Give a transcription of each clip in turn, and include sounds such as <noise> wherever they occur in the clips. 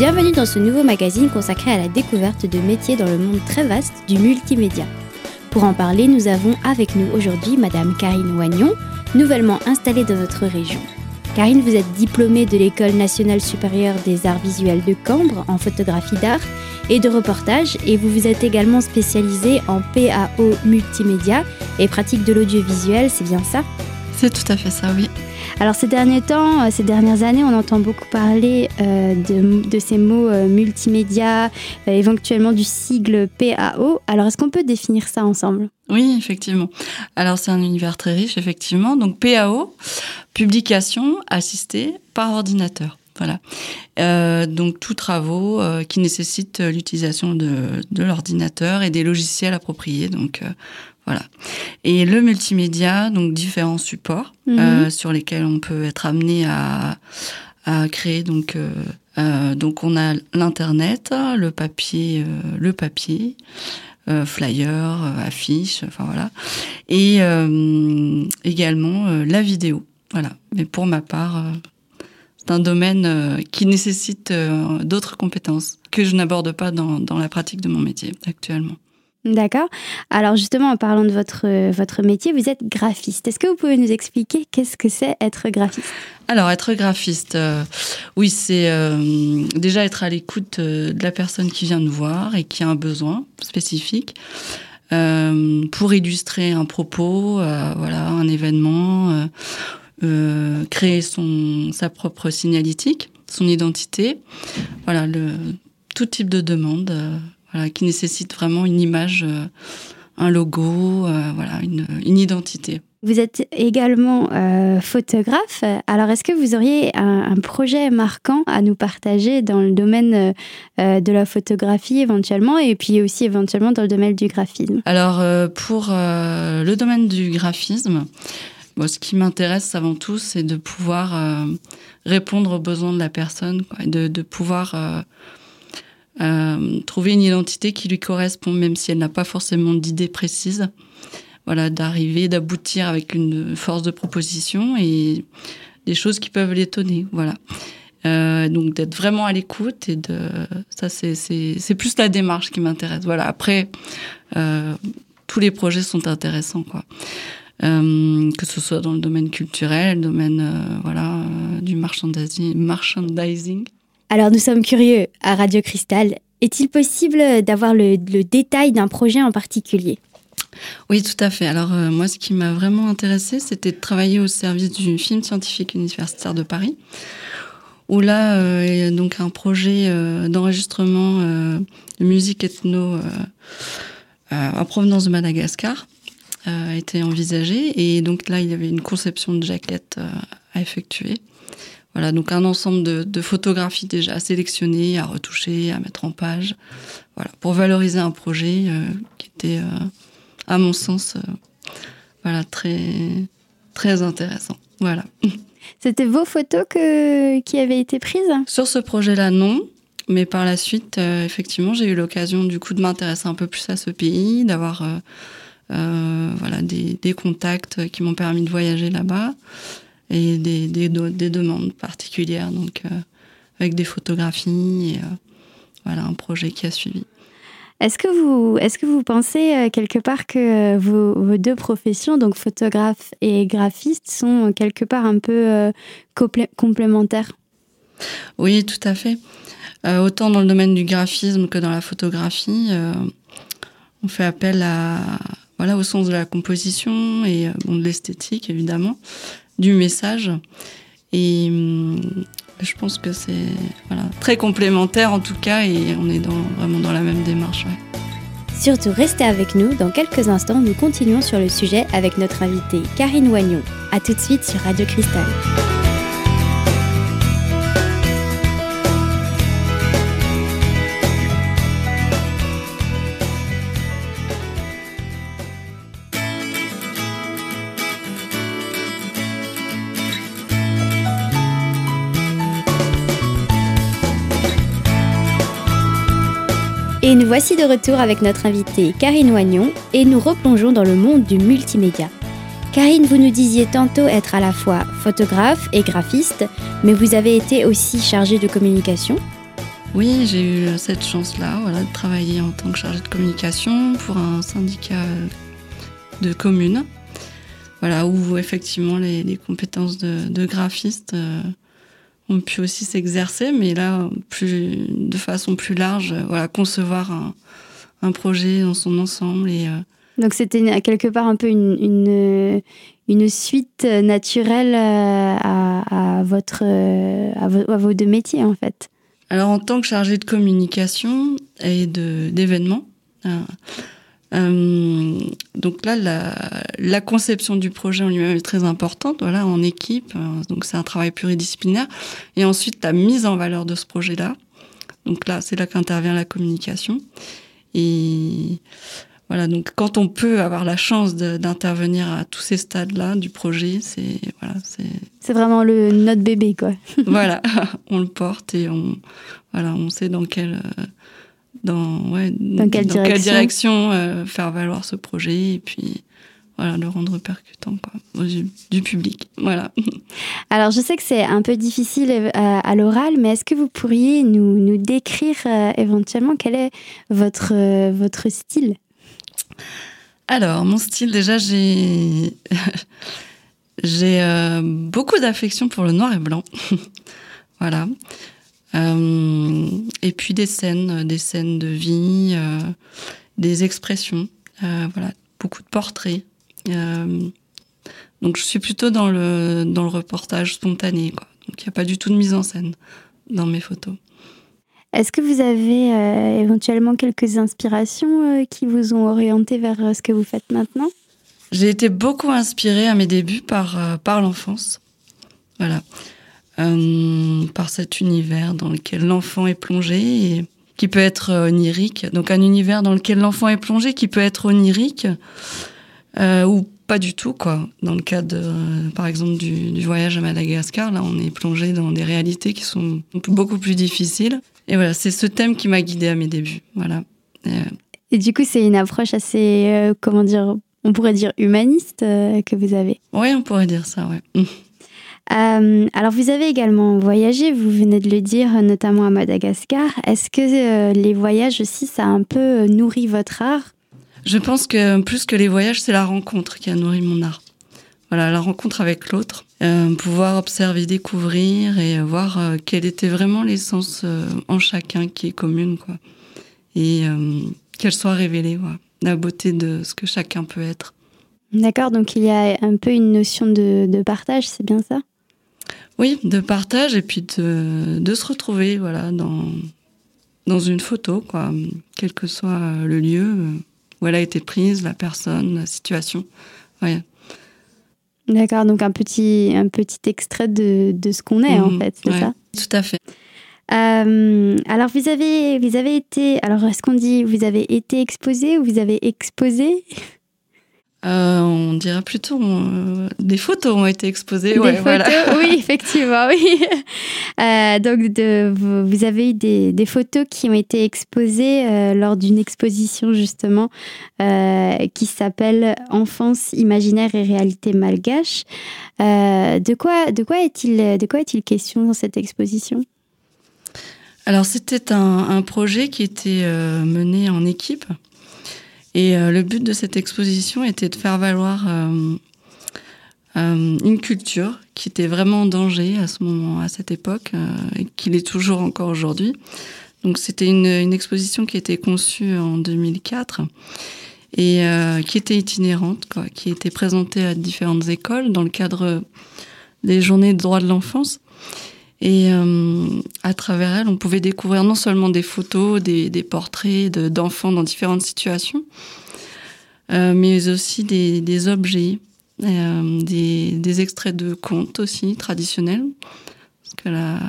Bienvenue dans ce nouveau magazine consacré à la découverte de métiers dans le monde très vaste du multimédia. Pour en parler, nous avons avec nous aujourd'hui Madame Karine Wagnon, nouvellement installée dans notre région. Karine, vous êtes diplômée de l'École nationale supérieure des arts visuels de Cambre en photographie d'art et de reportage et vous vous êtes également spécialisée en PAO multimédia et pratique de l'audiovisuel, c'est bien ça? C'est tout à fait ça, oui. Alors ces derniers temps, euh, ces dernières années, on entend beaucoup parler euh, de, ces mots euh, multimédia, éventuellement du sigle PAO. Alors est-ce qu'on peut définir ça ensemble? Oui, effectivement. Alors c'est un univers très riche, effectivement. Donc PAO, publication assistée par ordinateur. Voilà. donc tous travaux qui nécessitent l'utilisation de, de l'ordinateur et des logiciels appropriés. Donc voilà. Et le multimédia, donc différents supports mhm. euh, sur lesquels on peut être amené à, à créer. Donc, euh, euh, donc on a l'internet, le papier, le papier, flyer, affiche, enfin voilà, et également la vidéo. Voilà. Mais pour ma part, c'est un domaine qui nécessite d'autres compétences que je n'aborde pas dans, dans la pratique de mon métier actuellement. D'accord. Alors justement, en parlant de votre, votre métier, vous êtes graphiste. Est-ce que vous pouvez nous expliquer qu'est-ce que c'est être graphiste? Alors être graphiste, euh, oui, c'est euh, déjà être à l'écoute euh, de la personne qui vient nous voir et qui a un besoin spécifique. pour illustrer un propos, voilà, un événement, créer son sa propre signalétique, son identité, voilà, le tout type de demande voilà, qui nécessite vraiment une image, euh, un logo, euh, voilà, une, une, identité. Vous êtes également euh, photographe. Alors, est-ce que vous auriez un, un, projet marquant à nous partager dans le domaine euh, de la photographie éventuellement et puis aussi éventuellement dans le domaine du graphisme? Alors, euh, pour le domaine du graphisme, ce qui m'intéresse avant tout, c'est de pouvoir répondre aux besoins de la personne, de, pouvoir euh, trouver une identité qui lui correspond, même si elle n'a pas forcément d'idée précise. Voilà, d'arriver, d'aboutir avec une force de proposition et des choses qui peuvent l'étonner. Voilà. Euh, donc d'être vraiment à l'écoute et de ça c'est plus la démarche qui m'intéresse. Voilà. Après, euh, tous les projets sont intéressants quoi. Euh, que ce soit dans le domaine culturel, le domaine euh, voilà euh, du merchandising, merchandising alors nous sommes curieux à Radio Cristal. Est-il possible d'avoir le, détail d'un projet en particulier? Oui, tout à fait. Alors euh, moi, ce qui m'a vraiment intéressé, c'était de travailler au service du film scientifique universitaire de Paris, où là, euh, il y a donc un projet euh, d'enregistrement de musique ethno en provenance de Madagascar a été envisagé, et donc là, il y avait une conception de jaquette à effectuer. Voilà, donc un ensemble de, de, photographies déjà sélectionnées, à retoucher, à mettre en page, voilà, pour valoriser un projet euh, qui était, euh, à mon sens, euh, voilà, très, très intéressant. Voilà. <laughs> C'était vos photos que, qui avaient été prises? Sur ce projet-là, non. Mais par la suite, effectivement, j'ai eu l'occasion du coup de m'intéresser un peu plus à ce pays, d'avoir voilà des, des, contacts qui m'ont permis de voyager là-bas et des, des, des demandes particulières, donc euh, avec des photographies et euh, voilà un projet qui a suivi. Est-ce que vous, est-ce que vous pensez euh, quelque part que vos, vos, deux professions, donc photographe et graphiste, sont quelque part un peu complémentaires? Oui, tout à fait. autant dans le domaine du graphisme que dans la photographie, on fait appel à voilà au sens de la composition et bon, de l'esthétique évidemment, du message. Et hum, je pense que c'est très complémentaire en tout cas et on est vraiment dans la même démarche. Surtout restez avec nous, dans quelques instants nous continuons sur le sujet avec notre invitée Karine Wagnon. A tout de suite sur Radio Cristal. Et nous voici de retour avec notre invitée Karine Wagnon et nous replongeons dans le monde du multimédia. Karine, vous nous disiez tantôt être à la fois photographe et graphiste, mais vous avez été aussi chargée de communication. Oui, j'ai eu cette chance-là, voilà, de travailler en tant que chargée de communication pour un syndicat de communes. Voilà, où effectivement les, compétences de, graphiste euh, ont pu aussi s'exercer, mais là, plus, de façon plus large, voilà, concevoir un, projet dans son ensemble. Et, euh, Donc c'était quelque part un peu une, une, suite naturelle euh, à, votre, à, vos, deux métiers, en fait. Alors en tant que chargée de communication et d'événements, euh, donc là, la, conception du projet en lui-même est très importante, voilà, en équipe. Euh, donc c'est un travail pluridisciplinaire. Et ensuite, la mise en valeur de ce projet-là. Donc là, c'est là qu'intervient la communication. Et voilà, donc quand on peut avoir la chance d'intervenir à tous ces stades-là du projet, c'est voilà, c'est. C'est vraiment le notre bébé, quoi. voilà, <laughs> on le porte et on voilà, on sait dans quel euh, dans, ouais, dans, quelle, direction, euh, faire valoir ce projet et puis voilà, le rendre percutant quoi, du public. Voilà. <laughs> Alors, je sais que c'est un peu difficile euh, à, l'oral, mais est-ce que vous pourriez nous, nous décrire euh, éventuellement quel est votre, votre style? Alors, mon style, déjà, j'ai <laughs> j'ai beaucoup d'affection pour le noir et blanc. <laughs> voilà. Euh, et puis des scènes, des scènes de vie, euh, des expressions, euh, voilà, beaucoup de portraits. donc je suis plutôt dans le dans le reportage spontané, quoi. Donc il n'y a pas du tout de mise en scène dans mes photos. Est-ce que vous avez éventuellement quelques inspirations qui vous ont orienté vers ce que vous faites maintenant? J'ai été beaucoup inspirée à mes débuts par, par l'enfance. Voilà. Euh, par cet univers dans lequel l'enfant est plongé et qui peut être euh, onirique. Donc un univers dans lequel l'enfant est plongé qui peut être onirique euh, ou pas du tout quoi. Dans le cadre, de, par exemple, du, du, voyage à Madagascar, là, on est plongé dans des réalités qui sont beaucoup plus difficiles. Et voilà, c'est ce thème qui m'a guidée à mes débuts. Voilà. Et, du coup, c'est une approche assez, comment dire, on pourrait dire humaniste que vous avez. Oui, on pourrait dire ça, ouais. Euh, alors, vous avez également voyagé, vous venez de le dire, notamment à Madagascar. Est-ce que euh, les voyages aussi, ça a un peu euh, nourri votre art? Je pense que plus que les voyages, c'est la rencontre qui a nourri mon art. Voilà, la rencontre avec l'autre, pouvoir observer, découvrir et voir quelle était vraiment l'essence en chacun qui est commune, quoi. Et qu'elle soit révélée, la beauté de ce que chacun peut être. D'accord, donc il y a un peu une notion de partage, c'est bien ça? Oui, de partage et puis de, de se retrouver voilà, dans, dans une photo, quoi, quel que soit le lieu où elle a été prise, la personne, la situation. Ouais. D'accord, donc un petit, un petit extrait de, de ce qu'on est, en mhm. fait, c'est ça? Tout à fait. Euh, alors, vous avez, vous avez été. Alors, est-ce qu'on dit vous avez été exposé ou vous avez exposé? Euh, on dirait plutôt euh, des photos ont été exposées. Des <laughs> photos, oui, effectivement, oui. <laughs> Euh, donc, de, vous, avez eu des, des, photos qui ont été exposées euh, lors d'une exposition justement qui s'appelle Enfance imaginaire et réalité malgache. de quoi, de quoi est-il, de quoi est-il question dans cette exposition? Alors, c'était un, un, projet qui était mené en équipe. Et euh, le but de cette exposition était de faire valoir euh, euh, une culture qui était vraiment en danger à ce moment, à cette époque, et qui l'est toujours encore aujourd'hui. Donc c'était une, exposition qui était conçue en 2004 et qui était itinérante, quoi, qui était présentée à différentes écoles dans le cadre des journées de droits de l'enfance. Et euh, à travers elle, on pouvait découvrir non seulement des photos, des, des portraits d'enfants dans différentes situations, euh, mais aussi des, des objets, euh, des, des, extraits de contes aussi traditionnels, parce que la,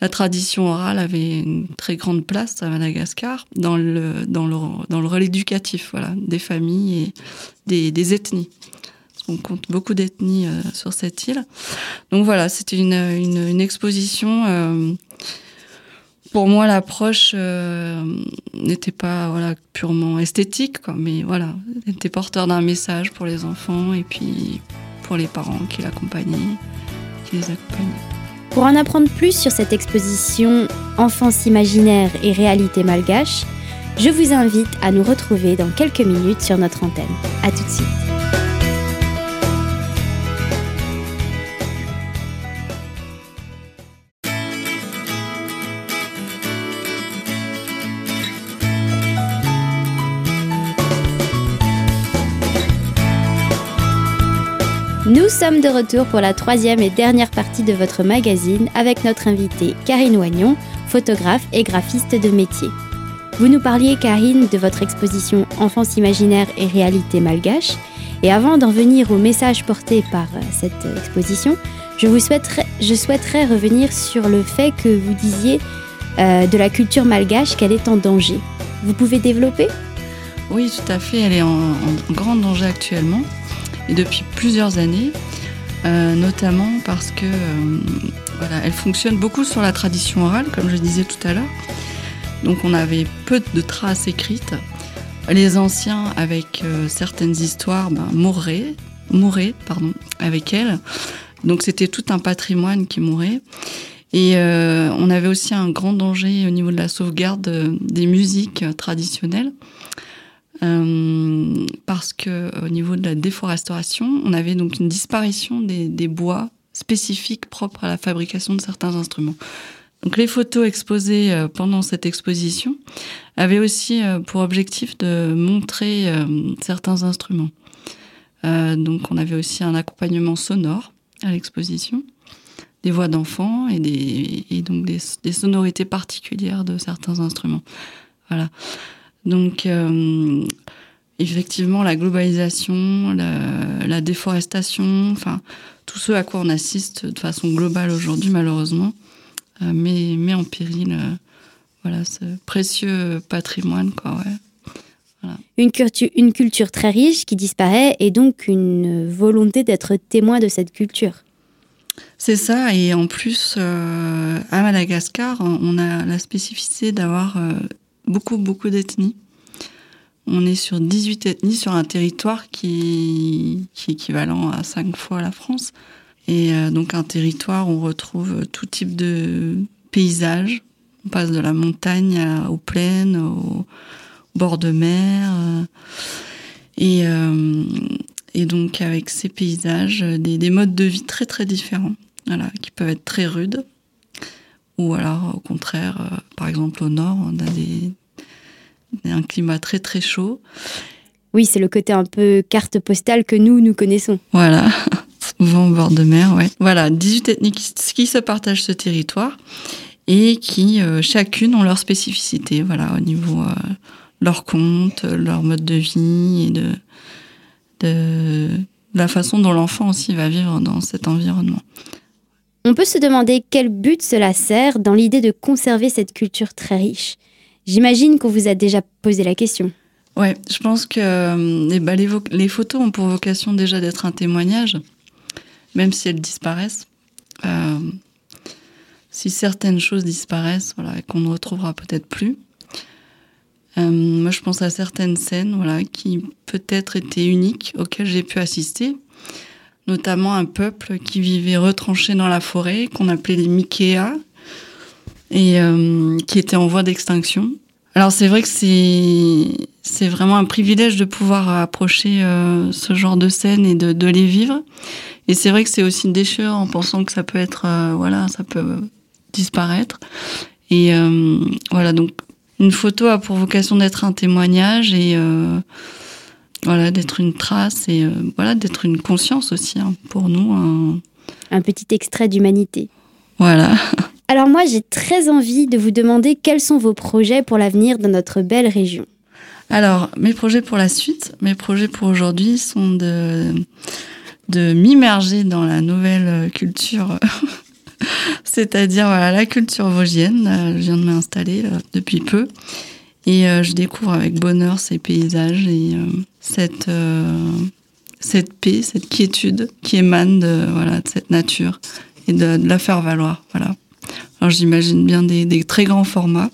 la tradition orale avait une très grande place à Madagascar dans le, dans le, dans le rôle éducatif voilà, des familles et des, des ethnies. On compte beaucoup d'ethnies euh, sur cette île. Donc voilà, c'était une, exposition. Euh, pour moi, l'approche euh, n'était pas voilà purement esthétique, mais voilà, était porteur d'un message pour les enfants et puis pour les parents qui l'accompagnaient, qui les. Pour en apprendre plus sur cette exposition Enfance imaginaire et réalité malgache, je vous invite à nous retrouver dans quelques minutes sur notre antenne. A tout de suite. Nous sommes de retour pour la troisième et dernière partie de votre magazine avec notre invitée Karine Oignon, photographe et graphiste de métier. Vous nous parliez, Karine, de votre exposition Enfance imaginaire et réalité malgache. Et avant d'en venir au message porté par euh, cette exposition, je, souhaiterais, revenir sur le fait que vous disiez euh, de la culture malgache qu'elle est en danger. Vous pouvez développer? Oui, tout à fait. Elle est en grand danger actuellement et depuis plusieurs années, euh, notamment parce que euh, voilà, elle fonctionne beaucoup sur la tradition orale, comme je disais tout à l'heure. Donc on avait peu de traces écrites. Les anciens, avec euh, certaines histoires, ben, mourraient, mouraient pardon, avec elle. Donc c'était tout un patrimoine qui mourait. Et on avait aussi un grand danger au niveau de la sauvegarde des musiques traditionnelles. Euh, parce que au niveau de la déforestation, on avait donc une disparition des, bois spécifiques propres à la fabrication de certains instruments. Donc les photos exposées euh, pendant cette exposition avaient aussi euh, pour objectif de montrer certains instruments. donc on avait aussi un accompagnement sonore à l'exposition, des voix d'enfants et, des, donc des, sonorités particulières de certains instruments. Voilà. Donc euh, effectivement la globalisation, la, la déforestation, enfin tout ce à quoi on assiste de façon globale aujourd'hui malheureusement euh, met, met, en péril euh, voilà, ce précieux patrimoine. Quoi, ouais. voilà. une, culture, une culture très riche qui disparaît et donc une volonté d'être témoin de cette culture. C'est ça, et en plus, euh, à Madagascar, on a la spécificité d'avoir euh, beaucoup, beaucoup d'ethnies. On est sur 18 ethnies sur un territoire qui, qui est équivalent à 5 fois la France. Et euh, donc un territoire où on retrouve tout type de paysages. On passe de la montagne aux plaines, au, bord de mer. Et, euh, et donc avec ces paysages, des, des, modes de vie très très différents, voilà, qui peuvent être très rudes. Ou alors au contraire, euh, par exemple au nord, on a des, un climat très très chaud. Oui, c'est le côté un peu carte postale que nous, nous connaissons. Voilà <laughs> souvent au bord de mer, ouais. Voilà, 18 ethnies qui, se partagent ce territoire et qui, euh, chacune, ont leur spécificité, voilà, au niveau euh, leur compte, leur mode de vie et de la façon dont l'enfant aussi va vivre dans cet environnement. On peut se demander quel but cela sert dans l'idée de conserver cette culture très riche. J'imagine qu'on vous a déjà posé la question. Ouais, je pense que eh ben, les, les, photos ont pour vocation déjà d'être un témoignage même si elles disparaissent. Euh, si certaines choses disparaissent, voilà, et qu'on ne retrouvera peut-être plus. Euh, moi, je pense à certaines scènes, voilà, qui peut-être étaient uniques, auxquelles j'ai pu assister, notamment un peuple qui vivait retranché dans la forêt, qu'on appelait les Mikéas, et euh, qui était en voie d'extinction. Alors c'est vrai que c'est vraiment un privilège de pouvoir approcher euh, ce genre de scènes et de, les vivre. Et c'est vrai que c'est aussi déchirant en pensant que ça peut être, euh, voilà, ça peut disparaître. Et voilà, donc une photo a pour vocation d'être un témoignage et voilà, d'être une trace et euh, voilà, d'être une conscience aussi hein, pour nous. Un... un petit extrait d'humanité. Voilà. <laughs> Alors moi, j'ai très envie de vous demander quels sont vos projets pour l'avenir dans notre belle région. Alors, mes projets pour la suite, mes projets pour aujourd'hui sont de de m'immerger dans la nouvelle culture, <laughs> c'est-à-dire voilà, la culture vosgienne. Je viens de m'installer depuis peu et euh, je découvre avec bonheur ces paysages et euh, cette, euh, cette paix, cette quiétude qui émane de, voilà, de cette nature et de, de la faire valoir. Voilà. Alors j'imagine bien des, des, très grands formats,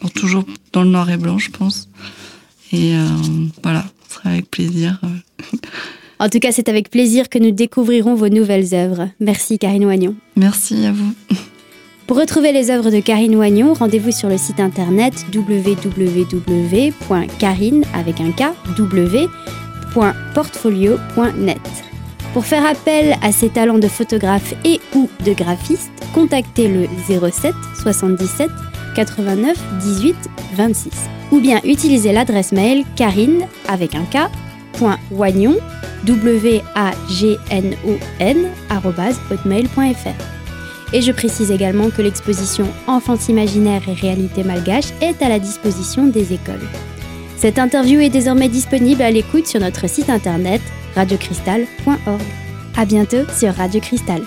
alors, toujours dans le noir et blanc, je pense. Et voilà, ce sera avec plaisir. En tout cas, c'est avec plaisir que nous découvrirons vos nouvelles œuvres. Merci Karine Oignon. Merci à vous. Pour retrouver les œuvres de Karine Wagnon, rendez-vous sur le site internet www.carine avec un K. Pour faire appel à ses talents de photographe et ou de graphiste, contactez le 07 77 89 18 26 ou bien utilisez l'adresse mail carine avec un K, .wagnon, w a g n o n hotmail.fr. Et je précise également que l'exposition Enfants imaginaires et réalité malgache est à la disposition des écoles. Cette interview est désormais disponible à l'écoute sur notre site internet radiocristal.org. À bientôt sur Radio Cristal.